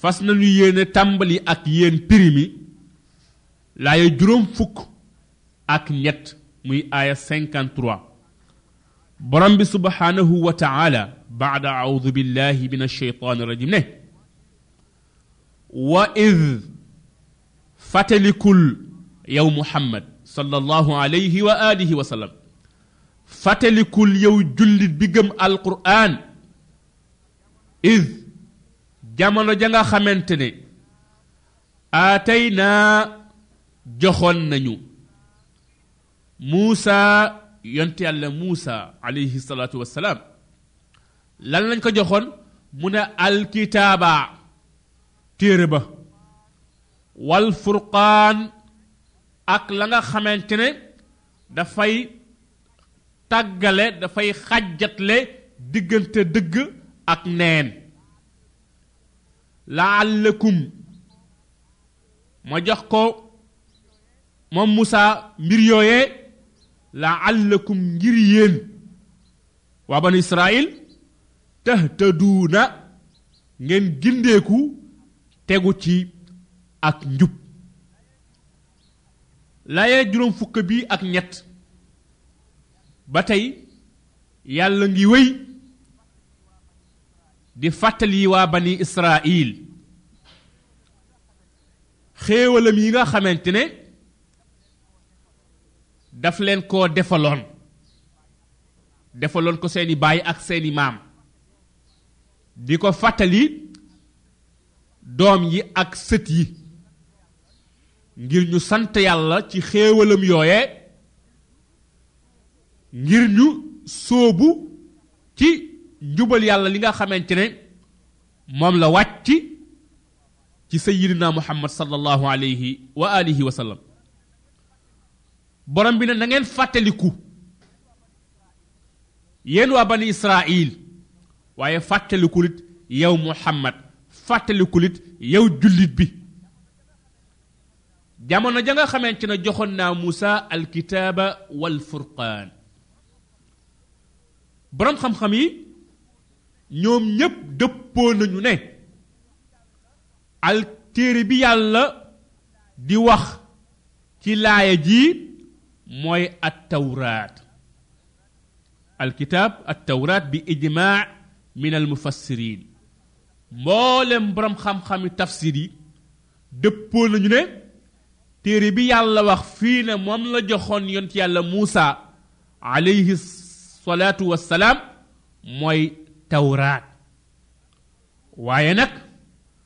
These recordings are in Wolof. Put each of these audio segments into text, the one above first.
fas nañu yéene tàmbali ak yéen piri mi laaya juróom fukk ak ñett muy aaya 53 borom bi subhaanahu wa taala baada audu billahi min alcheytaan irajim ne wa id fatalikul yow muhammad sallallahu alayhi wa alihi wa sallam fatalikul yow jullit bi gëm alquran id jamono ja nga xamante ne aatay naa joxoon nañu muusa yonte yàlla muusa alayhi salaatu wassalaam lan lañ ko joxoon mu ne alkitaaba téere ba wal furqaan ak la nga xamante ne dafay tàggale dafay xàjjatle diggante dëgg ak neen laallakum ma jox ko moom Moussa mbir yooyee laallakum ngir yéen waa banu Israil tahtaduuna ngeen gindeeku tegu ci ak njub laye juróom fukk bi ak ñett ba tey yàlla ngi wéy di fàttali waa bani israil xéewalam yi nga xamante ne daf leen koo defaloon defaloon ko seeni baay ak seeni maam di ko fàttali doom yi ak sët yi ngir ñu sant yàlla ci xéewalam yooye ngir ñu sóobu ci njubal yàlla li nga xamante ne moom la wàcc ci sayyidina muhammad sallallahu alayhi wa alihi wa sallam borom bi ne na ngeen fàttaliku yéen waa bani israil waaye fàttalikulit yow muhammad fàttalikulit yow jullit bi jamono ja nga xamante ne joxoon naa Moussa alkitaaba wal furqaan boroom xam-xam yi ñoom ñépp dëppoo nañu ne al téere bi yàlla di wax ci laaya ji mooy at tawraat alkitaab at tawraat bi ijmaa min al mufassirin mboolem borom xam-xami tafsir yi dëppoo nañu ne téere bi yàlla wax fii ne moom la joxoon yont yàlla muusa alayhi salaatu wassalaam mooy tawraat waaye nag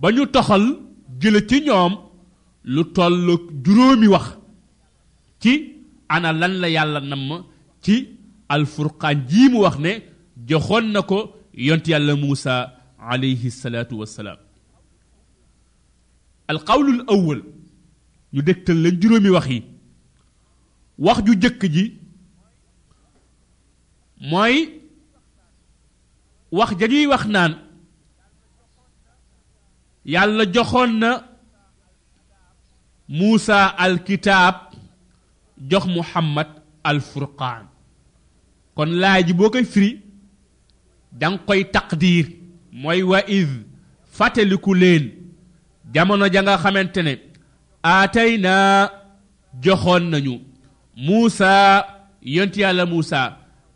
ba ñu toxal jële ci ñoom lu toll juróomi wax ci ana lan la yàlla namm ci alfurqaan jii mu wax ne joxoon na ko yont yàlla muusa alayhi salaatu wassalaam alqawlul awwal ñu dégtal leen juróomi wax yi wax ju jëkk ji mooy wax ja ñuy wax naan yàlla joxoon na muusa alkitaab jox muhammad alfurqaan kon laay ji boo koy firi danga koy taqdiir mooy wa id fàttaliku leen jamono ja nga xamante ne aatay naa joxoon nañu muusa yonti yàlla muusa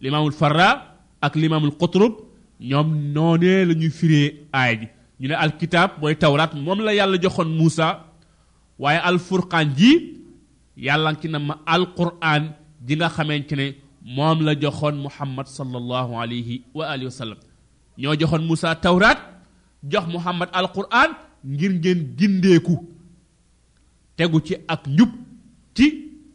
limaamul farra ak limaamul xutrub ñoom noonee la ñuy firee aaya ji ñu ne alkitaab mooy tawraat moom la yàlla joxoon Muusa waaye alfurqaan ji yàlla ci na ma alquran ji nga xamante ne moom la joxoon muhammad sallallahu alayhi wa alihi wa sallam ñoo joxoon Muusa tawraat jox muhammad alquran ngir ngeen gindeeku tegu ci ak njub ci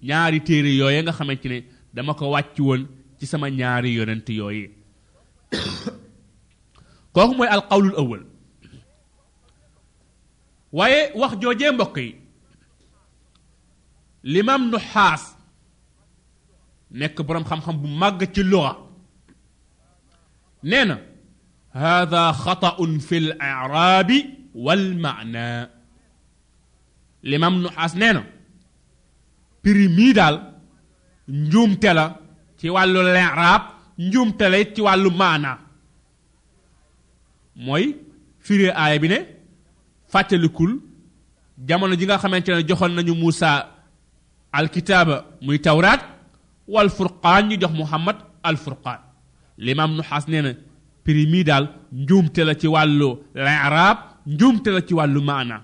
ñaari téere yooye nga xamante ne dama ko wàcc woon ci sama ñaari yonent yooye kooku mooy alqawlul awal waaye wax joojee mbokk yi limam nu xaas nekk boroom xam-xam bu màgg ci luga nee na hada xataun fi l irabi wal maana limam nu as nee na prix mii daal njuumte la ci wàllu liraab njuumte la it ci wàllu maana mooy firi aaya bi ne fàttalikul jamono ji nga xamante ne joxoon nañu Muusa alkitaaba muy tawraat wal furqaan ñu jox muhammad al furqaan limaam nu xaas nee na prix mii daal njuumte la ci wàllu liraab njuumte la ci wàllu maana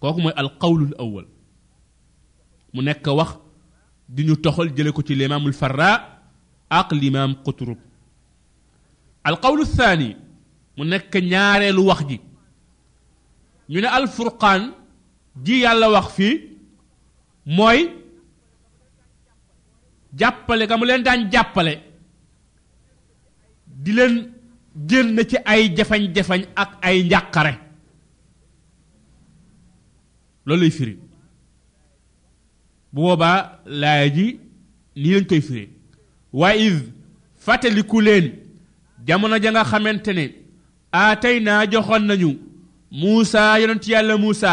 kooku mooy al qawlul awal mu nekk wax di ñu toxal jële ko ci limaamul farra ak limaam qutrub al qawlu thani mu nekk ñaareelu wax ji ñu ne al furqaan ji yàlla wax fii mooy jàppale ga mu leen daan jàppale di leen génn ci ay jafañ-jafañ ak ay njàqare loolu lay firi bu boobaa laaya ji nii lañ koy firi wa id fàttaliku leen jamono ja nga xamante ne aatay naa joxoon nañu muusa yonent yàlla muusa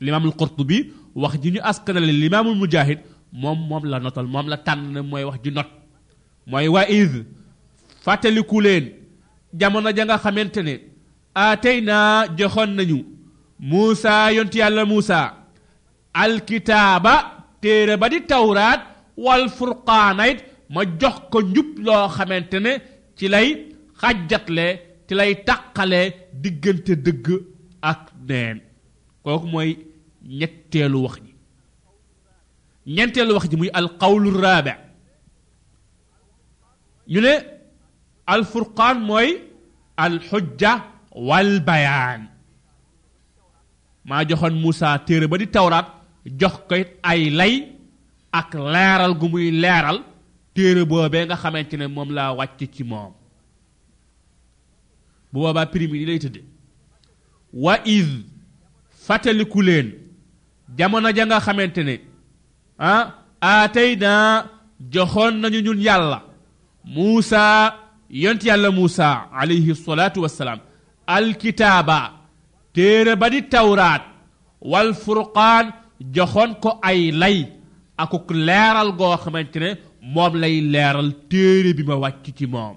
limaamul Qurtubi wax ji ñu askanale limaamul Mujaahid moom moom la notal moom la tànn mooy wax ji not mooy wa id fàttaliku leen jamono ja nga xamante ne aatey naa joxoon nañu Muusa yonti yàlla Muusa alkitaaba téere ba di tawraat wal furqaana it ma jox ko njub loo xamante ne ci lay xàjjatle ci lay taqale diggante dëgg ak neen kooku mooy ñetteelu wax ji ñeenteelu wax ji muy alqawlu raabi ñu ne alfurqaan mooy alxujja wal bayaan maa joxoon Moussa téere ba di tawraat jox ko it ay lay ak leeral gu muy leeral téere boobee nga xamante ne moom laa wàcc ci moom bu boobaa prime yi lay tëdde wa id fàttaliku leen jamono ja nga xamante ne ah aatay naa joxoon nañu ñun yàlla muusa yont yàlla muusa alayhi salaatu wassalaam alkitaaba téere ba di tawraat wal furqaan joxoon ko ay lay akuk leeral goo xamante ne moom lay leeral téere bi ma wàcc ci moom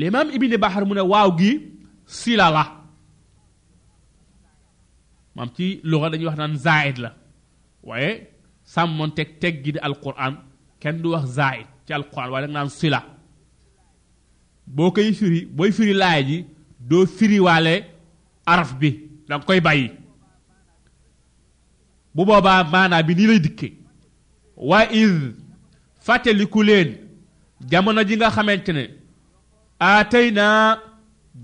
limaam ibni baxar mu ne waaw gi sila la maam ci luxa dañuy wax naan zaid la waaye sàmmoon teg teg gi di alquran kenn du wax zaid ci alquran waaye danga naan sila boo koy firi booy firi laay ji doo firiwaale araf bi danga koy bàyyi bu boobaa maanaa bi nii lay dikke wa iz fàttaliku leen jamono ji nga xamante ne aatay naa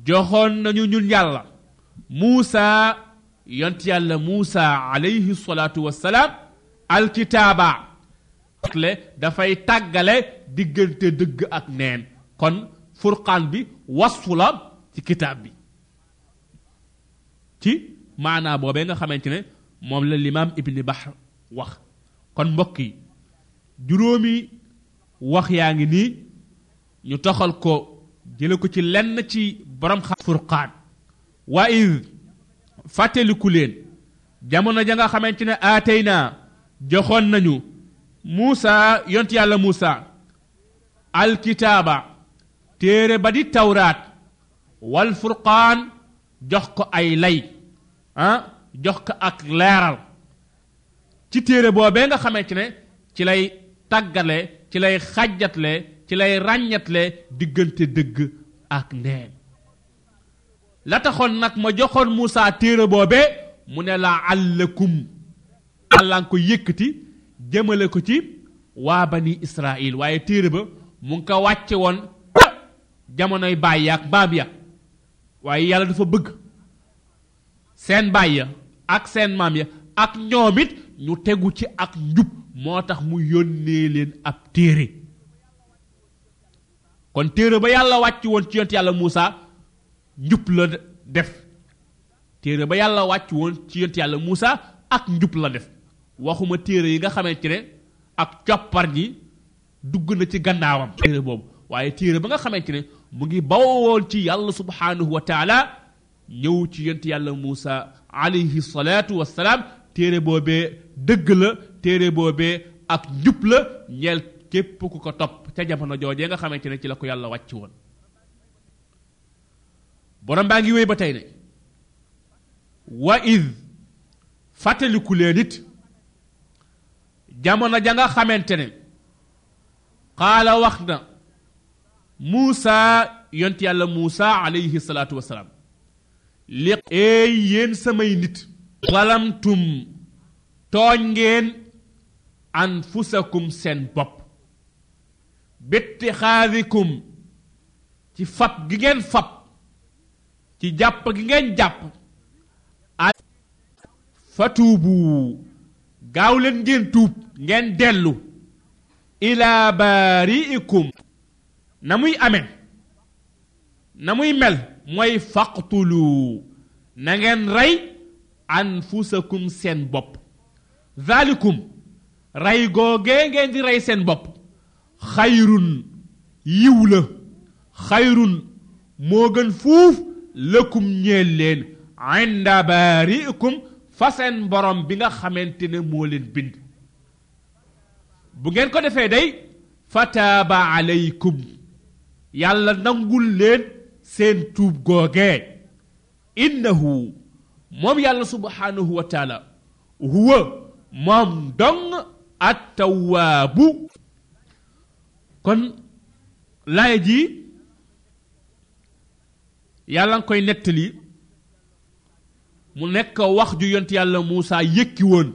joxoon nañu ñun yàlla muusa yont yàlla muusa alayhi salaatu wassalaam alkitaaba le dafay tàggale diggante dëgg ak neen kon furqaan bi wasfu la ci kitaab bi ci maanaa boobee nga xamante ne moom la limaam ibni bahr wax kon mbokk yi juróomi wax yaa ngi nii ñu toxal ko jële ko ci lenn ci borom xam furqaan wa id fàtteliku leen jamono ja nga xamante ne aatay naa joxoon nañu muusa yont yàlla muusa alkitaaba téere ba di tawraat wal furqaan jox ko ay lay ah jox ko ak leeral ci téere boobee nga xamante ne ci lay tàggale ci lay xàjjatle ci lay ràññatle diggante dëgg ak neen la taxoon nag ma joxoon Moussa téere boobee mu ne la àllakum àllaan ko yëkkati jëmale ko ci waa bani Israil waaye téere ba mu ngi ko wàcce woon jamonoy baay ya ak baab ya waaye yàlla dafa bëgg seen baay ya ak seen maam ya ak ñoom it ñu tegu ci ak njub moo tax mu yónnee leen ab téere kon téere ba yàlla wàcc woon ci yont yàlla Muusa njub la def téere ba yàlla wàcc woon ci yont yàlla Muusa ak njub la def waxuma téere yi nga xamante ne ak coppar ji dugg na ci gannaawam téere boobu waaye téere ba nga xamante ne mu ngi bawoon ci yàlla subhanahu wa taala ñëw ci yent yàlla Muusa alayhi salaatu wassalaam téere boobee dëgg la téere boobee ak njub la ñeel képp ku ko topp ca jamono joojee nga xamante ne ci la ko yàlla wàcc woon borom baa ngi wéy ba tey ne wa id fàttaliku leen it jamono ja nga xamante ne xaala wax na muusa yont yàlla muusa alayhi salaatu wasalaam li eey yéen samay nit zalamtum tooñ ngeen anfusakum seen bopp bittixaadikum ci fab gi ngeen fab ci jàpp gi ngeen jàpp a fatuubu gaaw leen ngeen tuub ngeen dellu ilaa baariikum na muy amee na muy mel mooy faqtulu na ngeen rey anfusakum seen bopp zalikum rey googee ngeen di rey seen bopp xayrun yiw la xayrun moo gën fuuf lëkkum ñeel leen inda baariikum fa seen borom bi nga xamante ne moo leen bind bu ngeen ko defee day fataaba alaykum yàlla nangul leen seen tuub googee innahu moom yàlla subhaanahu wa taala huwa moom dong at tawaabu kon laaya ji yàlla nga koy nettali mu nekk wax ju yont yàlla Muusa yëkki woon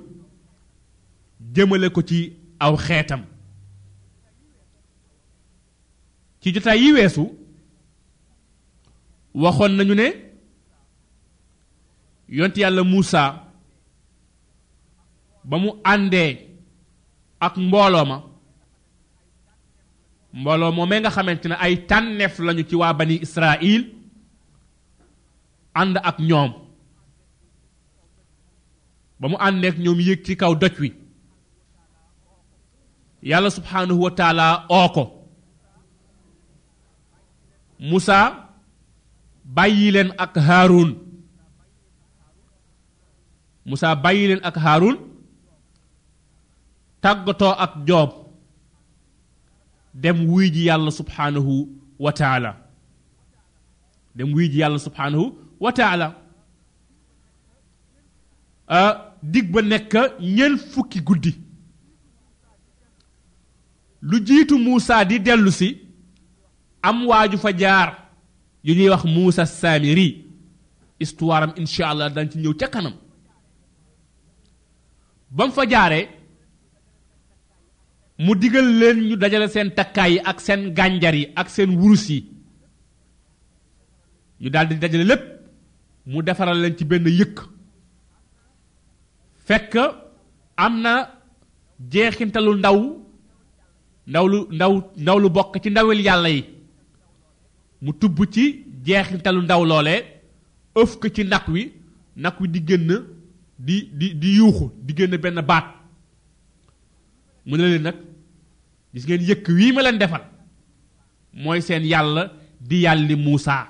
jëmale ko ci aw xeetam ci jotaay yi weesu waxoon nañu ne yont yàlla Muusa ba mu àndee ak mbooloo ma mbooloo moomee nga xamante ne ay tànneef lañu ci waa bani Israil ànd ak ñoom ba mu àndeek ñoom yéeg ci kaw doj wi yàlla subhaanahu wa taala oo ko Musa bàyyi leen ak Haarun Musa bàyyi leen ak Haarun tàggatoo ak Joob dem wuy ji yàlla subhaanahu wa taala dem wuy ji yàlla subhanahu wa taala ah, dig ba nekk ñeen fukki guddi lu jiitu Muusa di dellu si am waaju fa jaar yu ñuy wax Muusa Samiri histoire am incha allah dañ ci ñëw ca kanam ba mu fa jaaree mu digal leen ñu dajale seen takkaay yi ak seen gànjar yi ak seen wurus yi ñu daal di dajale lépp mu defaral leen ci benn yëkk fekk am na jeexintalu ndaw ndaw lu ndaw ndaw lu bokk ci ndawil yàlla yi mu tubb ci jeexintalu ndaw loole ëf ko ci nag wi nag wi di génn di di di yuuxu di génn benn baat mu ne leen nag gis ngeen yëkk wii ma leen defal mooy seen yàlla di yàlli Muusa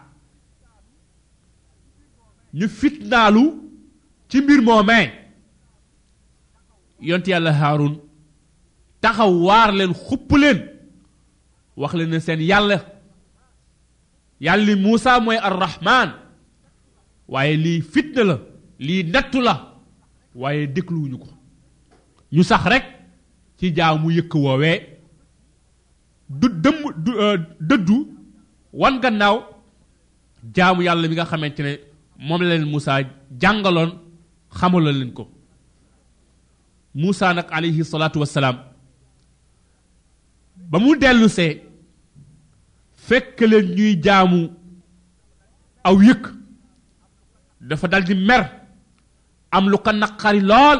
ñu fitnaalu ci mbir moomee yont yàlla Haarun taxaw waar leen xupp leen wax leen ne seen yàlla yàlli Muusa mooy arrahman waaye lii fitna la lii nattu la waaye dégluwuñu ko ñu sax rekk ci jaamu yëkk woowee du dëmm du euh, dëddu wan gannaaw jaamu yàlla mi nga xamante ne moom la leen Moussa jàngaloon xamaloon leen ko Moussa nag alayhi salaatu wassalaam ba mu dellusee fekk leen ñuy jaamu aw yëkk dafa dal di mer am lu ko naqari lool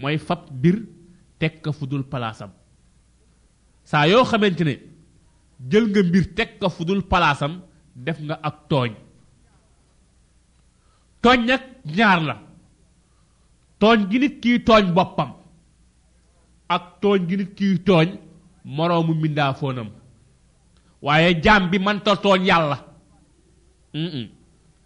mooy fab mbir teg ka fu dul palaasam saa yoo xamante ne jël nga mbir teg ka fu dul palaasam def nga ak tooñ tooñ nag ñaar la tooñ gi nit kiy tooñ boppam ak tooñ gi nit kiy tooñ moroomu mbindaa foonam waaye jaam bi mënta tooñ yàlla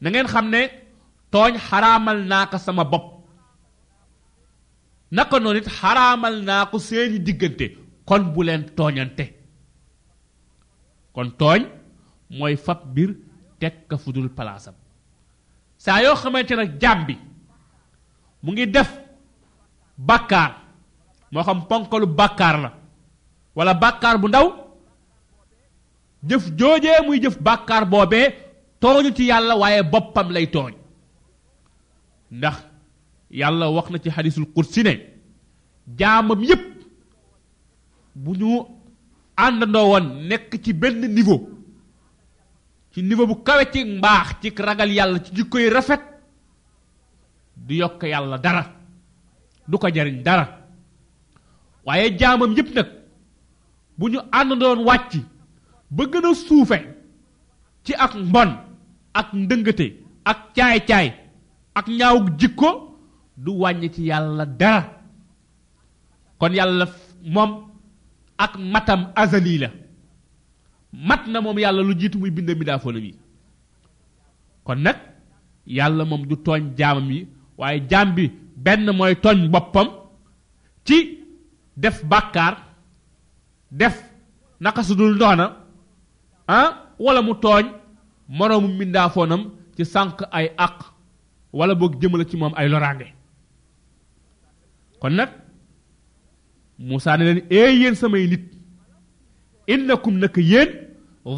na ngeen xam ne tooñ xaraamal naa ko sama bopp naka noonu it xaraamal naa ko seeni diggante kon bu leen tooñante kon tooñ mooy fab mbir teg ka fudul palaasam saa yoo xamante nag jaam bi mu ngi def bàkkaar moo xam ponkalu bàkkaar la wala bàkkaar bu ndaw jëf joojee muy jëf bàkkaar boobee tooñu ci yàlla waaye boppam lay tooñ ndax yàlla wax na ci xadisul kursi ne jaamam yépp bu ñu àndandoo woon nekk ci benn niveau ci niveau bu kawe ci mbaax ci ragal yàlla ci jikko yi rafet du yokk yàlla dara du ko jariñ dara waaye jaamam yépp nag bu ñu ànd doon wàcc ba gën a suufe ci ak mbon ak ndëngate ak caay-caay ak ñaawug jikko du wàññi ci yàlla dara kon yàlla moom ak matam azali la mat na moom yàlla lu jiitu muy bind mi daa fóonam yi kon nag yàlla moom du tooñ jaamam yi waaye jaam bi benn mooy tooñ boppam ci def bàkkaar def naka su dul noona ah wala mu tooñ moroomu mbindaafoonam ci sànq ay àq wala boog jëmale ci moom ay loraange kon nag Moussa ne leen ee yéen samay nit innakum naka yéen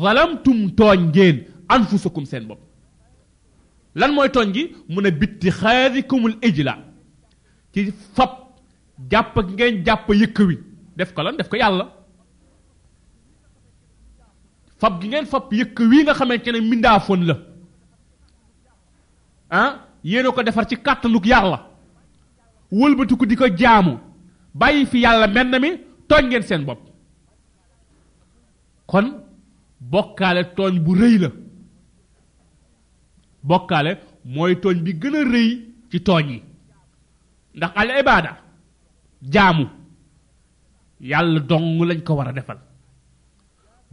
zalamtum tooñ ngeen anfusakum seen bopp lan mooy tooñ gi mu ne bitti xaadikumul ijla ci fab jàpp ak ngeen jàpp yëkk wi def ko lan def ko yàlla fab gi ngeen fab yëkk wi nga xamante ne mindaafoon la ah yéen ko defar ci kàttanuk yàlla wëlbatiku di ko jaamu bàyyi fi yàlla mel na mi tooñ ngeen seen bopp kon bokkaale tooñ bu rëy la bokkaale mooy tooñ bi gën a rëy ci tooñ yi ndax al ibaada jaamu yàlla dong lañ ko war a defal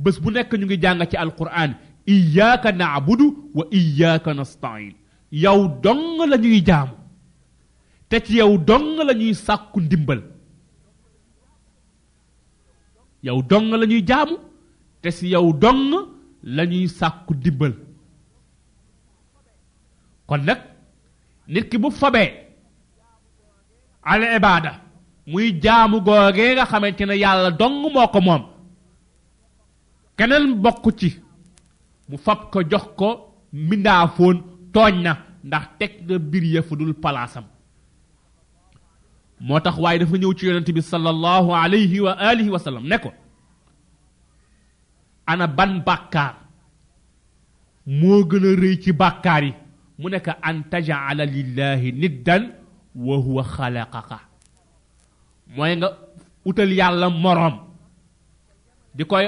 bés bu nekk ñu ngi jàng ci alquran iyyaka na'budu wa iyyaka nasta'in yow dong la ñuy jaamu te ci yow dong la ñuy sàkku ndimbal yow dong la ñuy jaamu te si yow dong la ñuy sàkku dimbal kon nag nit ki bu fobee al ibaada muy jaamu googee nga xamante ne yàlla dong moo ko moom keneen bokk ci mu fab ko jox ko mbindaafoon tooñ na ndax teg nga mbir ya fu dul palaasam moo tax waaye dafa ñëw ci yonent bi sallallahu alayhi wa alihi wa sallam ne ko ana ban bàkkaar moo gën a rëy ci bàkkaar yi mu nekk an tajala lillahi niddan wa huwa xalaqaka mooy nga utal yàlla moroom di koy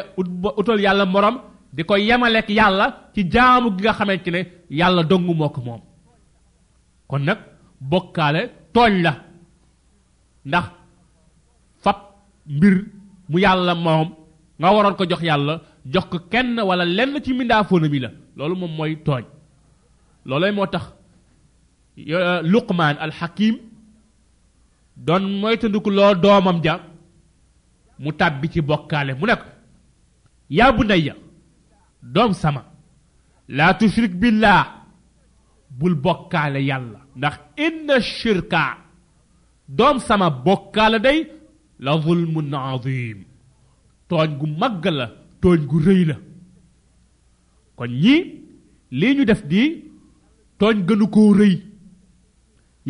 utal yàlla moroom di koy yemalek yàlla ci jaamu gi nga xamante ne yàlla dong moo ko moom kon nag bokkaale tooñ la ndax fab mbir mu yàlla moom nga waroon ko jox yàlla jox ko kenn wala lenn ci mindaafoona mi la loolu moom mooy tooñ loolay moo tax euh, luqmaan alxakim doon moytandiku loo doomam ja mu tàbbi ci bokkaale mu ne ko yaa bu nayya doom sama laa tushrik billah bul bokkaale yàlla ndax inna shirka doom sama bokkaale day la zulmun azim tooñ gu màgg la tooñ gu rëy la kon ñi lii ñu def di tooñ gënu koo rëy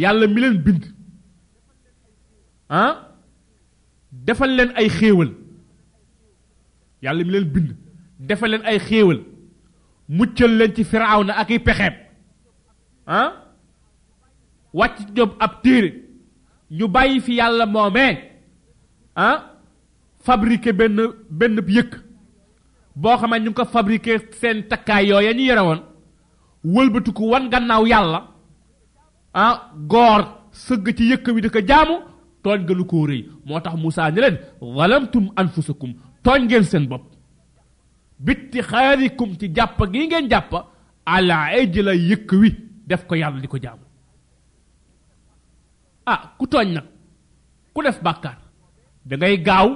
yàlla mi leen bind ah defal leen ay xéewal yàlla mi leen bind defal leen ay xéewal muccal leen ci firawna ak i pexeem ah wàcc ci ñoom ab téere ñu bàyyi fi yàlla moomee ah fabriqué benn benn yëkk boo xam ne ñu ngi ko fabriqué seen takkaay yooya ñu yore woon wëlbatiku wan gannaaw yàlla ah goor sëgg ci yëkk wi di ko jaamu tooñ gënu koo rëy moo tax Moussa ne leen walamtum anfusakum tooñ ngeen seen bopp bitti xaarikum ci jàpp gi ngeen jàpp ala ejla yëkk wi def ko yàlla di ko jaamu ah ku tooñ nag ku def bàkkaar da ngay gaaw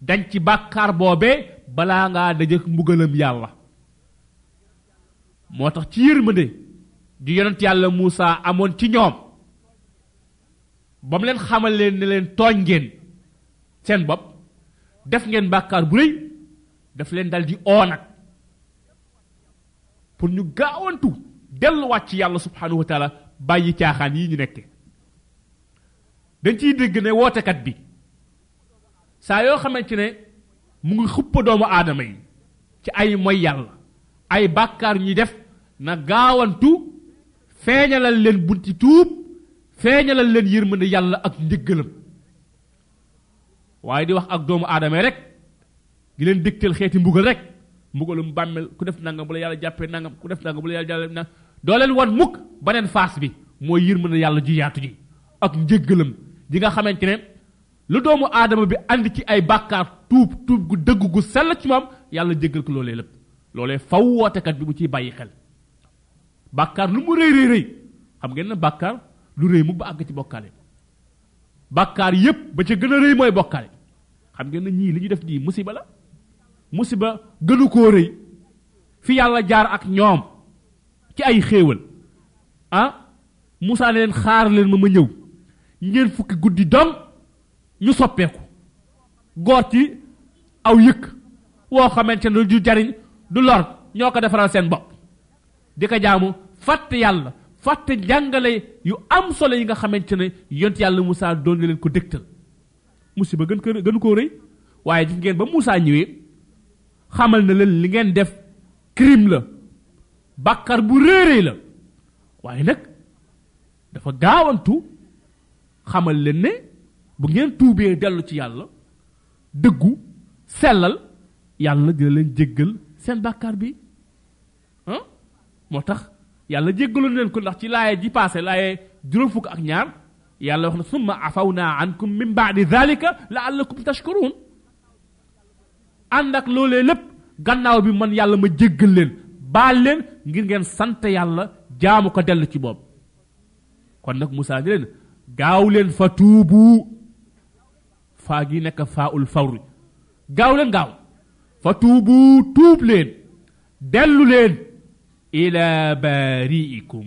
dañ ci bàkkaar boobee balaa ngaa dajëk mbugalam yàlla moo tax ci yërmande ju yonent yàlla Muusa amoon ci ñoom ba mu leen xamal leen ne leen tooñ ngeen seen bopp def ngeen bàkkaar bu rëy daf leen dal di oo nag pour ñu gaawantu delluwaat ci yàlla subhanahu wa taala bàyyi caaxaan yi ñu nekke dañ ciy dégg ne wootekat bi saa yoo xamante ne mu ngi xuppa doomu aadama yi ci ay moy yàlla ay bàkkaar ñuy def na gaawantu feeñalal leen bunti tuub feeñalal leen yërmande yàlla ak njëggalam waaye di wax ak doomu aadama rek di leen dégtal xeeti mbugal rek mbugalum bàmmel ku def nangam bu la yàlla jàppee nangam ku def nangam bu la yàlla jàppee nangam doo leen wan mukk beneen faas bi mooy yërmande yàlla ju yaatu ji ak njëggalam ji nga xamante ne lu doomu aadama bi andi ci ay bàkkaar tuub tuub gu dëgg gu sell ci moom yàlla jéggal ko loolee lépp loolee faw wootekat bi mu ciy bàyyi xel bàkkaar lu mu rëy rëy rëy xam ngeen ne bàkkaar lu rëy mu ba àgg ci bokkaale bàkkaar yépp ba ca gën a rëy mooy bokkaale xam ngeen ne ñii li ñu def nii musiba la musiba gënu koo rëy fi yàlla jaar ak ñoom ci ay xéewal ah Moussa ne leen xaar leen ma ma ñëw ngeen fukki guddi dom ñu soppeeku goor ci aw yëkk woo xamante ne du jariñ du lor ñoo ko defaral seen bopp di ko jaamu fàtte yàlla fàtte jàngale yu am solo yi nga xamante ne yont yàlla Moussa doon na leen ko dégtal musiba gën ko gën koo rëy waaye gis ngeen ba Moussa ñëwee xamal na leen li ngeen def crime la bàkkar bu réeréy la waaye nag dafa gaawantu xamal leen ne bu ngeen tuubee dellu ci yàlla dëggu sellal yàlla dina leen jéggal seen bàkkaar bi ah moo tax yàlla jéggaloon leen ko ndax ci laaye ji paase laaye juróom fukk ak ñaar yàlla wax na summa afawna ankum min baadi dhalika laallakum tashkurun ànd ak loolee lépp gannaaw bi man yàlla ma jéggal leen baal leen ngir ngeen sant yàlla jaamu ko dellu ci boobu kon nag Moussa ni leen gaaw leen fa tuubu faa gi nekk faa ul fawri gaaw leen gaaw fa tuubu tuub leen dellu leen ila baariikum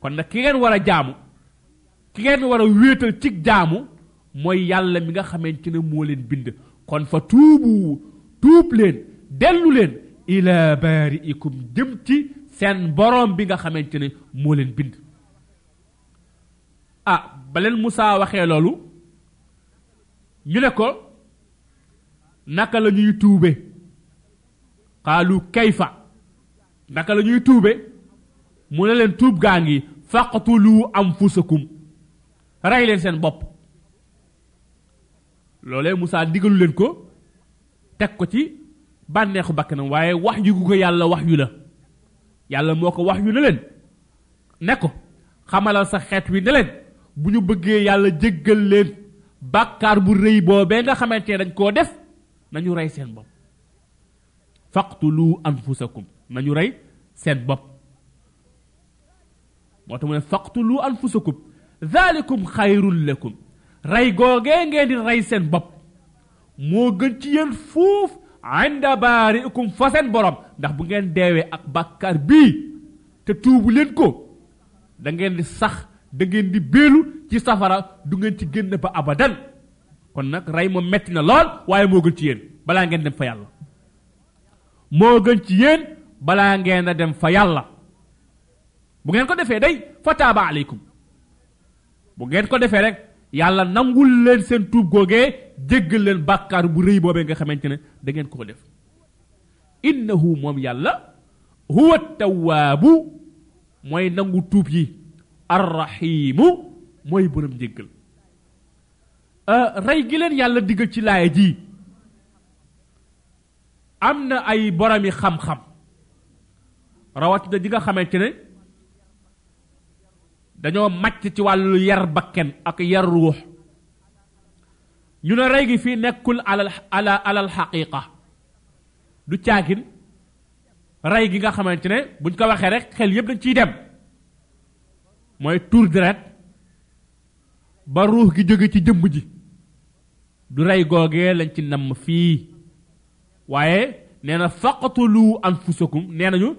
kon nag ki ngeen war a jaamu ki ngeen war a wéetal ci jaamu mooy yàlla mi nga xamante ne moo leen bind kon fa tuubu tuub leen dellu leen ila baari'ikum jëm ci seen borom bi nga xamante ne moo leen bind ah ba leen Moussa waxee loolu ñu ne ko naka la ñuy tuube xaalu kayfa naka la ñuy tuube mu ne leen tuub gaa ngi faqtulu anfusakum rey leen seen bopp loolee Moussa digalu leen ko teg ko ci bànneexu bakkanam waaye wax yu ko yàlla wax yu la yàlla moo ko wax yu ne leen ne ko xamalal sa xeet wi ne leen bu ñu bëggee yàlla jéggal leen bàkkaar bu rëy boobee nga xamante ne dañ koo def nañu rey seen bopp faqtulu anfusakum nañu rey seen bopp moo tax mu ne faqtulu anfusakum dhalikum xayrun lakum rey googee ngeen di rey seen bopp moo gën ci yéen fuuf inda baarikum fa seen borom ndax bu ngeen deewee ak bàkkaar bii te tuubu leen ko da ngeen di sax da ngeen di béelu ci safara du ngeen ci génn ba abadan kon nag rey moom metti na lool waaye moo gën ci yéen balaa ngeen dem fa yàlla moo gën ci yéen balaa ngeen a dem fa yàlla bu ngeen ko defee day fa taaba aleykum bu ngeen ko defee rek yàlla nangul leen seen tuub googee jéggal leen bàkkaar bu rëy boobee nga xamante ne da ngeen ko def innahu moom yàlla huwa tawaabu mooy nangu tuub yi arrahimu mooy borom njéggal euh, rey gi leen yàlla digg ci laaya ji am na ay boromi xam-xam rawatina ji nga xamante ne dañoo màcc ci wàllu yar bakken ak yar ruux ñu ne rey gi fii nekkul alal ala alal xaqiqa du caagin rey gi nga xamante ne buñ ko waxee rek xel yëpp dañ ciy dem mooy tour deret ba ruux gi jóge ci jëmm ji du rey googee lañ ci namm fii waaye nee na faqatulu anfusakum nee nañu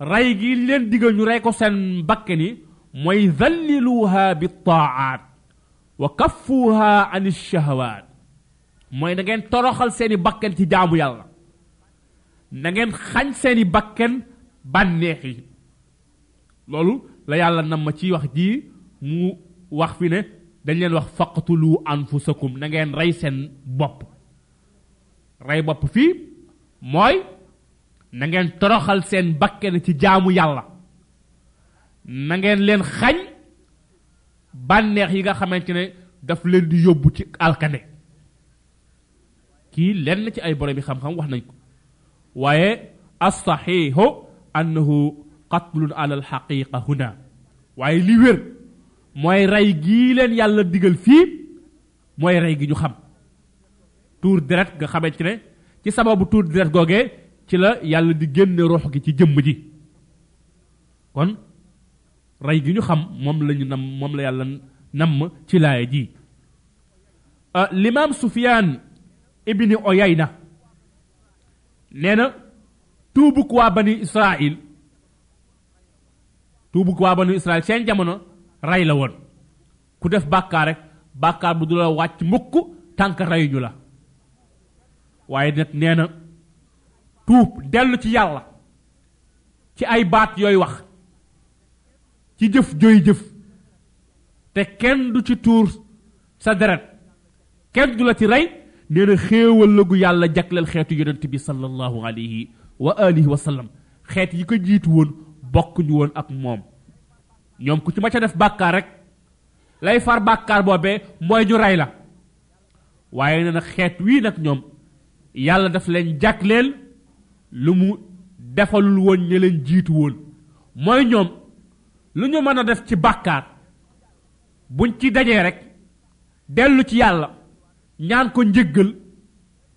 rey gi leen digal ñu rey ko seen bakke ni mooy zalliluha bi taaat wa kaffuha an shahawaat mooy na ngeen toroxal seeni bakken ci jaamu yàlla na ngeen xañ seeni bakken bànneex yi loolu la yàlla nam ma ci wax ji mu wax fi ne dañ leen wax faqtulu anfusakum na ngeen rey seen bopp rey bopp fii mooy na ngeen toroxal seen bakken ci jaamu yàlla na ngeen leen xañ bànneex yi nga xamante ne daf leen di yóbbu ci alkane kii lenn ci ay boromi xam-xam wax nañ ko waaye assaxiixu annahu qatlun ala alxaqiqa huna waaye li wér mooy rey gii leen yàlla digal fii mooy rey gi ñu xam tuur deret nga xamee ci ne ci sababu tuur deret googee ci la yàlla di génne rox gi ci jëmm ji kon rey gi ñu xam moom lañu nam moom la yàlla namm ci laaya ji ah, limaam sufiyaan ibni oyayna nee na tuubuk waa bani israil tuubuk waa bani israil seen jamono rey la woon ku def bàkkaar rek bàkkaar bu du la wàcc mukk tànk reyuñu la waaye nag nee na tuub dellu ci yàlla ci ay baat yooy wax ci jëf joy jëf te kenn du ci tuur sa deret kenn du la ci rey nee na xéewal la gu yàlla jagleel xeetu yonent bi sallallahu alayhi wa alihi wa sallam xeet yi ko jiitu woon bokk ñu woon ak moom ñoom ku ci ma ca def bàkkaar rek lay far bàkkaar boobee mooy ñu rey la waaye nee na xeet wii nag ñoom yàlla daf leen jagleel lu mu defalul woon ña leen jiitu woon mooy ñoom lu ñu mën a def ci bàkkaar buñ ci dajee rek dellu ci yàlla ñaan ko njëggal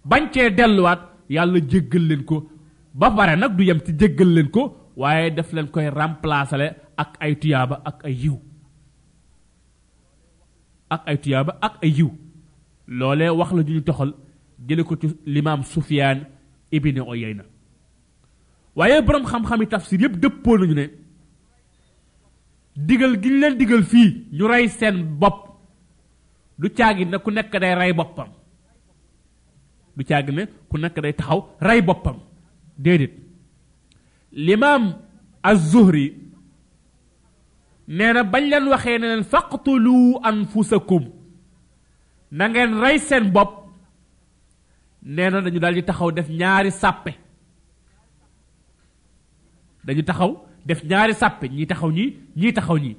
bañ cee delluwaat yàlla jéggal leen ko ba pare nag du yem ci jéggal leen ko waaye daf leen koy remplacer ak ay tuyaaba ak ay yiw ak ay tuyaaba ak ay yiw loolee wax la ñu toxal jële ko ci limaam Sufyaan ibni Uyayna waaye boroom xam-xami tafsir yëpp dëppoo nañu ne digal gi ñu leen digal fii ñu rey seen bopp du caagi ne ku nekk day rey boppam du caagi ne ku nekk day taxaw rey boppam déedéet limaam az-Zuhri nee na bañ leen waxee ne leen faqtulu anfusakum na ngeen rey seen bopp nee na dañu daal di taxaw def ñaari sàppe dañu taxaw def ñaari sàppe ñii taxaw ñii ñii taxaw ñii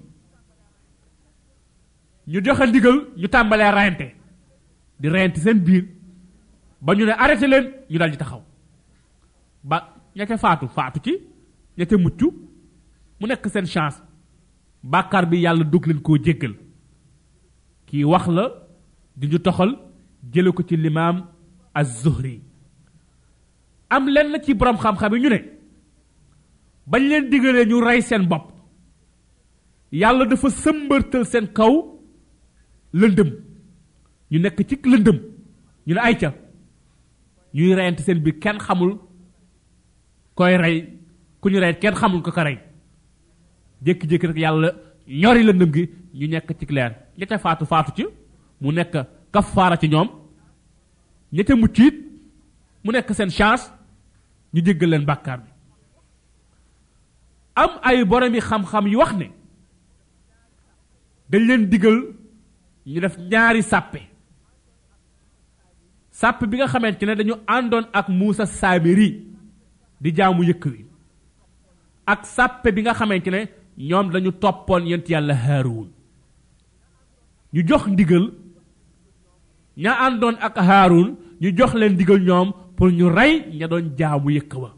ñu joxe ndigal ñu tàmbalee reyante di reyante seen biir ba ñu ne arrêté leen ñu daal di taxaw ba ña ca faatu faatu ci ña ca mucc mu nekk seen chance bàkkaar bi yàlla dug leen koo jéggal kii wax la di ñu toxal jële ko ci limaam az-Zuhri am lenn ci borom xam-xam yi ñu ne bañ leen digalee ñu rey seen bopp yàlla dafa sëmbërtal seen kaw lëndëm ñu nekk ci lëndëm ñu ne ay ca ñuy reyante seen biir kenn xamul koy rey ku ñu rey kenn xamul ko ko rey jékki-jékki rek yàlla ñori la ndëm gi ñu nekk ci leer ña ca faatu faatu ci mu nekk kafaara ci ñoom ña ca mucc it mu nekk seen chance ñu jéggal leen bàkkaar bi am ay boromi xam-xam yu wax ne dañ leen digal ñu def ñaari sàppe sàpp bi nga xamante ne dañu àndoon ak Muusa Saamiri di jaamu yëkk wi ak sàppe bi nga xamante ne ñoom dañu toppoon yent yàlla Haaruun ñu jox ndigal ña àndoon ak Haaruun ñu jox leen ndigal ñoom pour ñu rey ña doon jaamu yëkk wa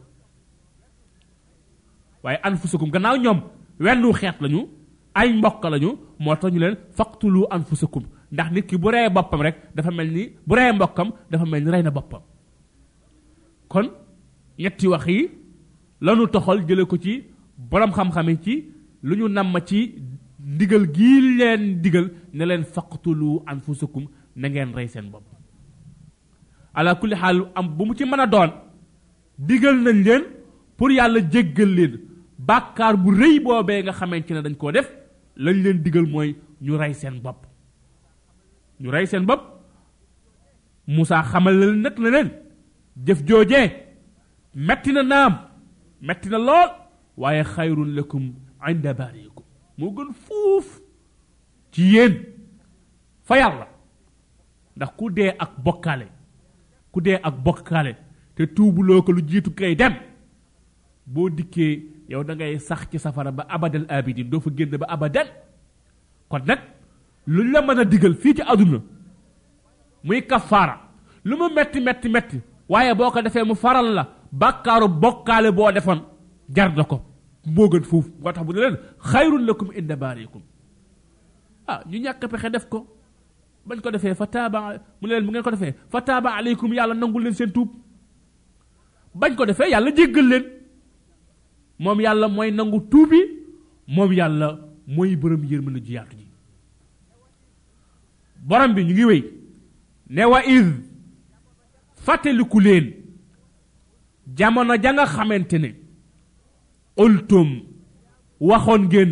waaye anfusakum gannaaw ñoom wennu xeet lañu ay mbokk lañu moo tax ñu leen faqtulu anfusakum ndax nit ki bu reyee boppam rek dafa mel ni bu reyee mbokkam dafa mel ni rey na boppam kon ñetti wax yi lanu toxal jële ko ci borom xam-xam yi ci lu ñu namm ci ndigal gii leen digal ne leen faqtulu anfusakum na ngeen rey seen bopp ala kulli xaal am bu mu ci mën a doon digal nañ leen pour yàlla jéggal leen bàkkaar bu rëy boobee nga xamante ne dañ koo def lañ leen digal mooy ñu rey seen bopp ñu rey seen bopp Moussa xamal leen nag na leen jëf joojee metti na naam metti na lool waaye xayrun lakum inda baarikum moo gën fuuf ci yéen fa yàlla ndax ku dee ak bokkaale ku dee ak bokkaale te tuubuloo ko lu jiitu kay dem boo dikkee yow da ngay sax ci safara ba abadal abidin doo fa génn ba abadal kon nag lu la mën a digal fii ci àdduna muy kafaara lu mu metti metti metti waaye boo ko defee mu faral la bàkkaaru bokkaale boo defoon jar na ko moo gën foofu moo tax bu ne leen xayrun lakum inda baarikum ah ñu ñàkk pexe def ko bañ ko defee fa taaba mu ne leen bu ngeen ko defee fa taaba aleykum yàlla nangul leen seen tuub bañ ko defee yàlla jéggal leen moom yàlla mooy nangu tuub yi moom yàlla mooy borom yërmande ji yaatu ji borom bi ñu ngi wéy ne wa id fàttaliku leen jamono ja nga xamante ne ultum waxoon ngeen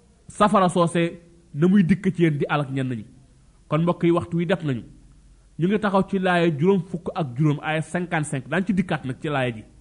safara soosee na muy dikk ci yéen di alak ñenn ñi kon mbokk yi waxtu wi def nañu ñu ngi taxaw ci laaya juróom fukk ak juróom aaya 55 daan ci dikkaat nag ci laaya ji